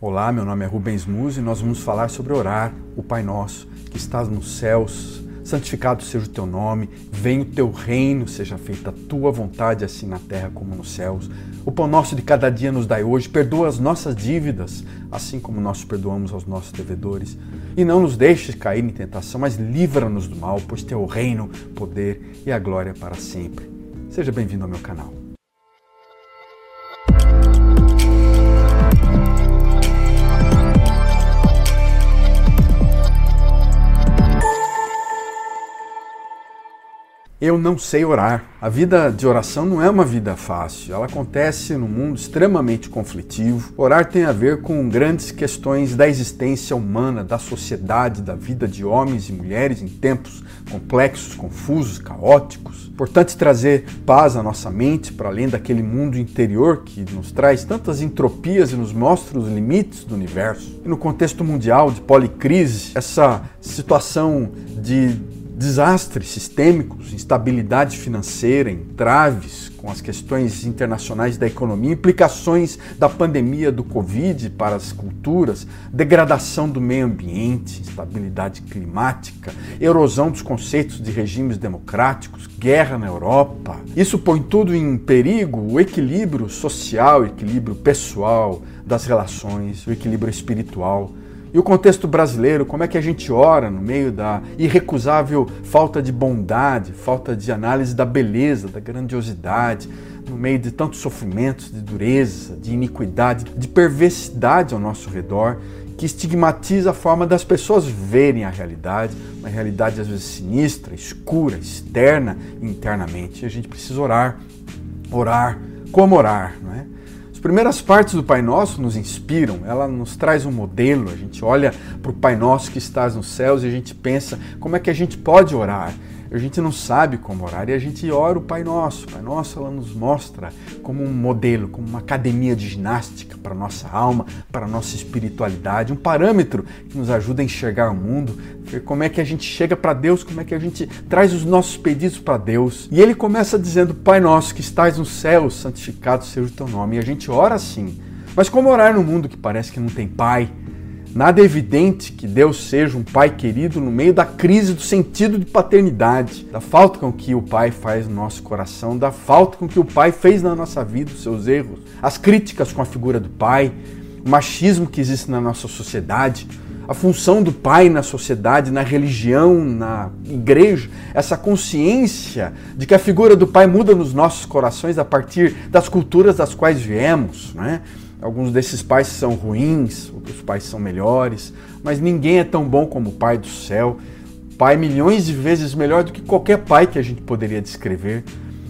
Olá, meu nome é Rubens Muse e nós vamos falar sobre orar, o Pai Nosso, que estás nos céus, santificado seja o teu nome, venha o teu reino, seja feita a tua vontade, assim na terra como nos céus. O pão nosso de cada dia nos dai hoje, perdoa as nossas dívidas, assim como nós perdoamos aos nossos devedores. E não nos deixes cair em tentação, mas livra-nos do mal, pois teu reino, poder e a glória para sempre. Seja bem-vindo ao meu canal. Eu não sei orar. A vida de oração não é uma vida fácil. Ela acontece num mundo extremamente conflitivo. Orar tem a ver com grandes questões da existência humana, da sociedade, da vida de homens e mulheres em tempos complexos, confusos, caóticos. Importante trazer paz à nossa mente para além daquele mundo interior que nos traz tantas entropias e nos mostra os limites do universo. E no contexto mundial de policrise, essa situação de desastres sistêmicos, instabilidade financeira, entraves com as questões internacionais da economia, implicações da pandemia do Covid para as culturas, degradação do meio ambiente, instabilidade climática, erosão dos conceitos de regimes democráticos, guerra na Europa. Isso põe tudo em perigo o equilíbrio social, o equilíbrio pessoal das relações, o equilíbrio espiritual e o contexto brasileiro, como é que a gente ora no meio da irrecusável falta de bondade, falta de análise da beleza, da grandiosidade, no meio de tantos sofrimentos, de dureza, de iniquidade, de perversidade ao nosso redor, que estigmatiza a forma das pessoas verem a realidade, uma realidade às vezes sinistra, escura, externa internamente. E a gente precisa orar, orar, como orar, não é? As primeiras partes do Pai Nosso nos inspiram, ela nos traz um modelo. A gente olha para o Pai Nosso que estás nos céus e a gente pensa como é que a gente pode orar a gente não sabe como orar e a gente ora o Pai Nosso. O Pai Nosso ela nos mostra como um modelo, como uma academia de ginástica para nossa alma, para nossa espiritualidade, um parâmetro que nos ajuda a enxergar o mundo, ver como é que a gente chega para Deus, como é que a gente traz os nossos pedidos para Deus. E ele começa dizendo: Pai Nosso que estás nos céus, santificado seja o teu nome. E a gente ora assim. Mas como orar no mundo que parece que não tem pai? Nada evidente que Deus seja um pai querido no meio da crise do sentido de paternidade, da falta com que o pai faz no nosso coração, da falta com que o pai fez na nossa vida, os seus erros, as críticas com a figura do pai, o machismo que existe na nossa sociedade, a função do pai na sociedade, na religião, na igreja, essa consciência de que a figura do pai muda nos nossos corações a partir das culturas das quais viemos, não é? Alguns desses pais são ruins, outros pais são melhores, mas ninguém é tão bom como o Pai do céu. Pai milhões de vezes melhor do que qualquer pai que a gente poderia descrever.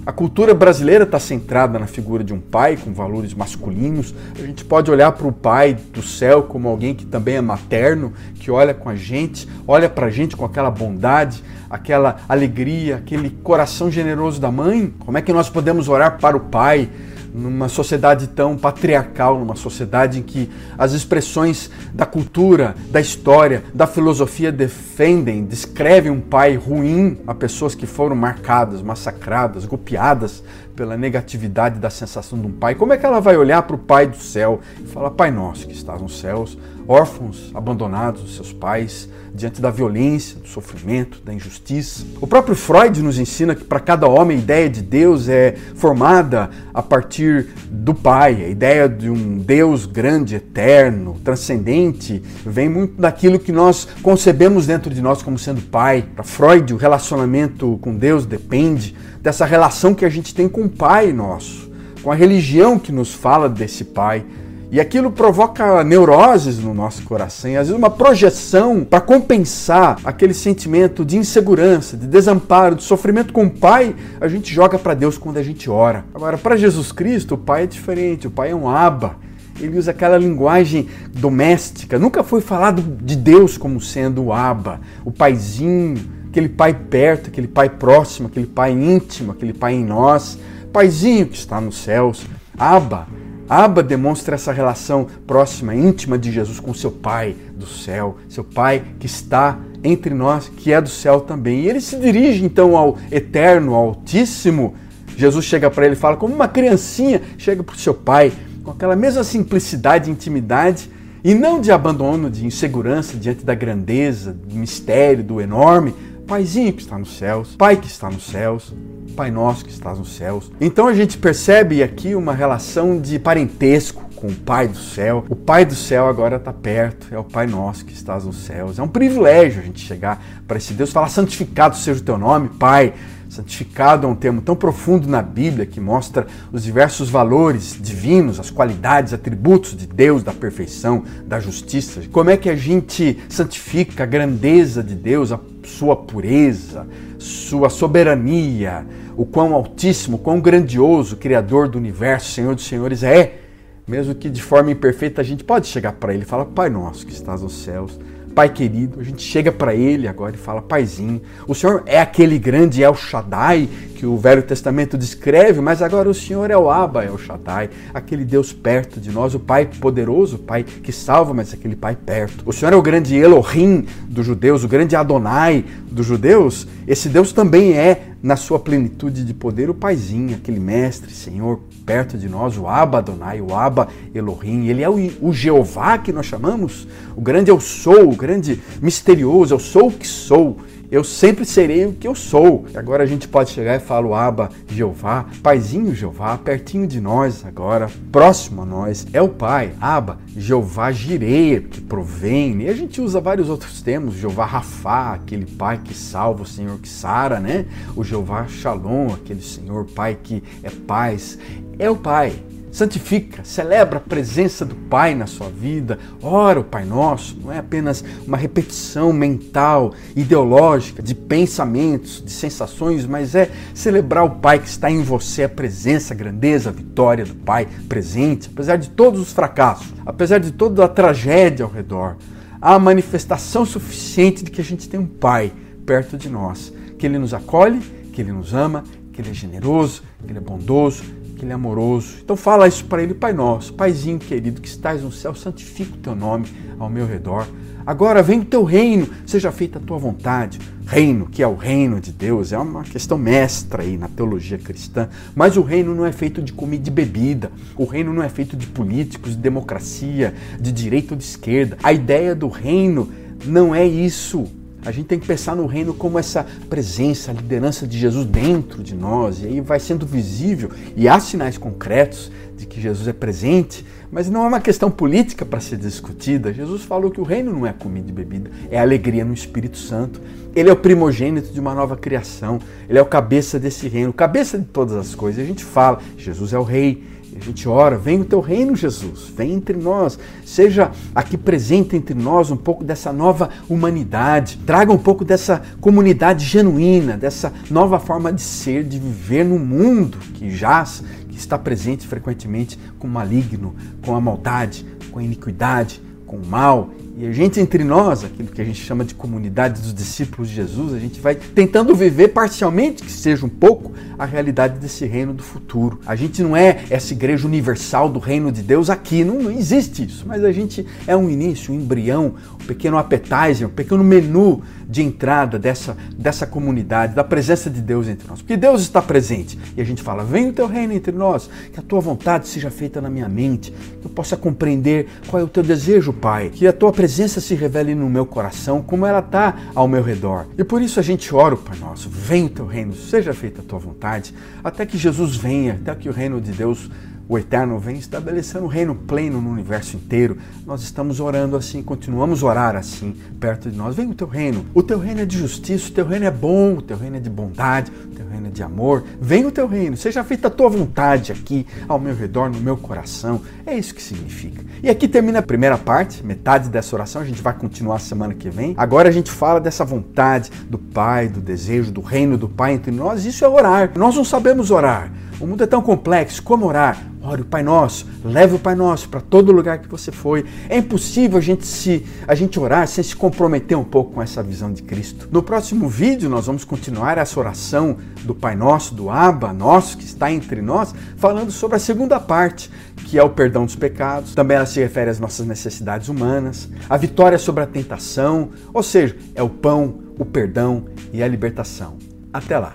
A cultura brasileira está centrada na figura de um pai com valores masculinos. A gente pode olhar para o pai do céu como alguém que também é materno, que olha com a gente, olha para a gente com aquela bondade, aquela alegria, aquele coração generoso da mãe. Como é que nós podemos orar para o pai? Numa sociedade tão patriarcal, numa sociedade em que as expressões da cultura, da história, da filosofia defendem, descrevem um pai ruim a pessoas que foram marcadas, massacradas, golpeadas pela negatividade da sensação de um pai. Como é que ela vai olhar para o pai do céu e falar: Pai nosso que estás nos céus, órfãos, abandonados dos seus pais, diante da violência, do sofrimento, da injustiça. O próprio Freud nos ensina que para cada homem a ideia de Deus é formada a partir do Pai. A ideia de um Deus grande, eterno, transcendente, vem muito daquilo que nós concebemos dentro de nós como sendo Pai. Para Freud, o relacionamento com Deus depende dessa relação que a gente tem com o Pai nosso, com a religião que nos fala desse Pai. E aquilo provoca neuroses no nosso coração, às vezes uma projeção para compensar aquele sentimento de insegurança, de desamparo, de sofrimento com o Pai, a gente joga para Deus quando a gente ora. Agora, para Jesus Cristo, o Pai é diferente, o Pai é um aba. Ele usa aquela linguagem doméstica. Nunca foi falado de Deus como sendo o aba, o paizinho, aquele pai perto, aquele pai próximo, aquele pai íntimo, aquele pai em nós, paizinho que está nos céus. Aba Abba demonstra essa relação próxima, íntima de Jesus com seu Pai do céu, seu Pai que está entre nós, que é do céu também. E ele se dirige então ao Eterno, ao Altíssimo. Jesus chega para ele e fala, como uma criancinha chega para o seu Pai, com aquela mesma simplicidade intimidade, e não de abandono, de insegurança diante da grandeza, do mistério, do enorme. Paizinho que está nos céus, Pai que está nos céus, Pai nosso que estás nos céus. Então a gente percebe aqui uma relação de parentesco com o Pai do céu. O Pai do céu agora está perto, é o Pai nosso que estás nos céus. É um privilégio a gente chegar para esse Deus, falar santificado seja o teu nome, Pai. Santificado é um termo tão profundo na Bíblia que mostra os diversos valores divinos, as qualidades, atributos de Deus, da perfeição, da justiça. Como é que a gente santifica a grandeza de Deus, a sua pureza, sua soberania, o quão altíssimo, quão grandioso, Criador do universo, Senhor dos Senhores é. Mesmo que de forma imperfeita, a gente pode chegar para Ele e falar: Pai nosso que estás nos céus Pai querido, a gente chega para ele agora e fala: Paizinho, o Senhor é aquele grande El Shaddai que o Velho Testamento descreve, mas agora o Senhor é o Abba El Shaddai, aquele Deus perto de nós, o Pai poderoso, o Pai que salva, mas aquele Pai perto. O Senhor é o grande Elohim dos judeus, o grande Adonai dos judeus. Esse Deus também é, na sua plenitude de poder, o Paizinho, aquele Mestre, Senhor, perto de nós, o Abba Adonai, o Abba Elohim, ele é o, o Jeová que nós chamamos, o grande eu sou, o grande misterioso, eu sou o que sou, eu sempre serei o que eu sou. Agora a gente pode chegar e falar Abba Jeová, Paizinho Jeová, pertinho de nós agora, próximo a nós, é o Pai, Abba Jeová Jireh, que provém, e a gente usa vários outros termos, Jeová Rafá, aquele Pai que salva, o Senhor que sara, né? O Jeová Shalom, aquele Senhor Pai que é paz é o Pai. Santifica, celebra a presença do Pai na sua vida, ora o Pai Nosso, não é apenas uma repetição mental, ideológica, de pensamentos, de sensações, mas é celebrar o Pai que está em você, a presença, a grandeza, a vitória do Pai presente, apesar de todos os fracassos, apesar de toda a tragédia ao redor. Há manifestação suficiente de que a gente tem um Pai perto de nós, que Ele nos acolhe, que Ele nos ama, que Ele é generoso, que Ele é bondoso, que Ele é amoroso. Então fala isso para Ele, Pai nosso, Paizinho querido que estás no céu, santifica o Teu nome ao meu redor. Agora vem o Teu reino, seja feita a Tua vontade. Reino, que é o reino de Deus, é uma questão mestra aí na teologia cristã, mas o reino não é feito de comida e bebida, o reino não é feito de políticos, de democracia, de direita ou de esquerda. A ideia do reino não é isso. A gente tem que pensar no reino como essa presença, a liderança de Jesus dentro de nós, e aí vai sendo visível, e há sinais concretos de que Jesus é presente, mas não é uma questão política para ser discutida. Jesus falou que o reino não é comida e bebida, é alegria no Espírito Santo. Ele é o primogênito de uma nova criação, ele é o cabeça desse reino, cabeça de todas as coisas. A gente fala, Jesus é o rei, a gente ora, vem o teu reino, Jesus, vem entre nós, seja aqui presente entre nós um pouco dessa nova humanidade, traga um pouco dessa comunidade genuína, dessa nova forma de ser, de viver no mundo que jaz, que está presente frequentemente com o maligno, com a maldade, com a iniquidade, com o mal e a gente entre nós, aquilo que a gente chama de comunidade dos discípulos de Jesus, a gente vai tentando viver parcialmente, que seja um pouco, a realidade desse reino do futuro. A gente não é essa igreja universal do reino de Deus aqui, não, não existe isso, mas a gente é um início, um embrião, um pequeno appetizer, um pequeno menu de entrada dessa, dessa comunidade, da presença de Deus entre nós. Porque Deus está presente. E a gente fala: vem o teu reino entre nós, que a tua vontade seja feita na minha mente, que eu possa compreender qual é o teu desejo, Pai, que a tua presença presença se revele no meu coração como ela está ao meu redor. E por isso a gente ora o Pai Nosso, vem o teu reino, seja feita a tua vontade, até que Jesus venha, até que o reino de Deus o Eterno vem estabelecendo um reino pleno no universo inteiro. Nós estamos orando assim, continuamos a orar assim, perto de nós. Vem o teu reino. O teu reino é de justiça, o teu reino é bom, o teu reino é de bondade, o teu reino é de amor. Vem o teu reino, seja feita a tua vontade aqui, ao meu redor, no meu coração. É isso que significa. E aqui termina a primeira parte, metade dessa oração. A gente vai continuar semana que vem. Agora a gente fala dessa vontade do Pai, do desejo, do reino do Pai entre nós. Isso é orar. Nós não sabemos orar. O mundo é tão complexo. Como orar? Ore o Pai Nosso, leve o Pai Nosso para todo lugar que você foi. É impossível a gente se a gente orar sem se comprometer um pouco com essa visão de Cristo. No próximo vídeo nós vamos continuar essa oração do Pai Nosso, do Abba Nosso que está entre nós, falando sobre a segunda parte, que é o perdão dos pecados. Também ela se refere às nossas necessidades humanas, a vitória sobre a tentação, ou seja, é o pão, o perdão e a libertação. Até lá.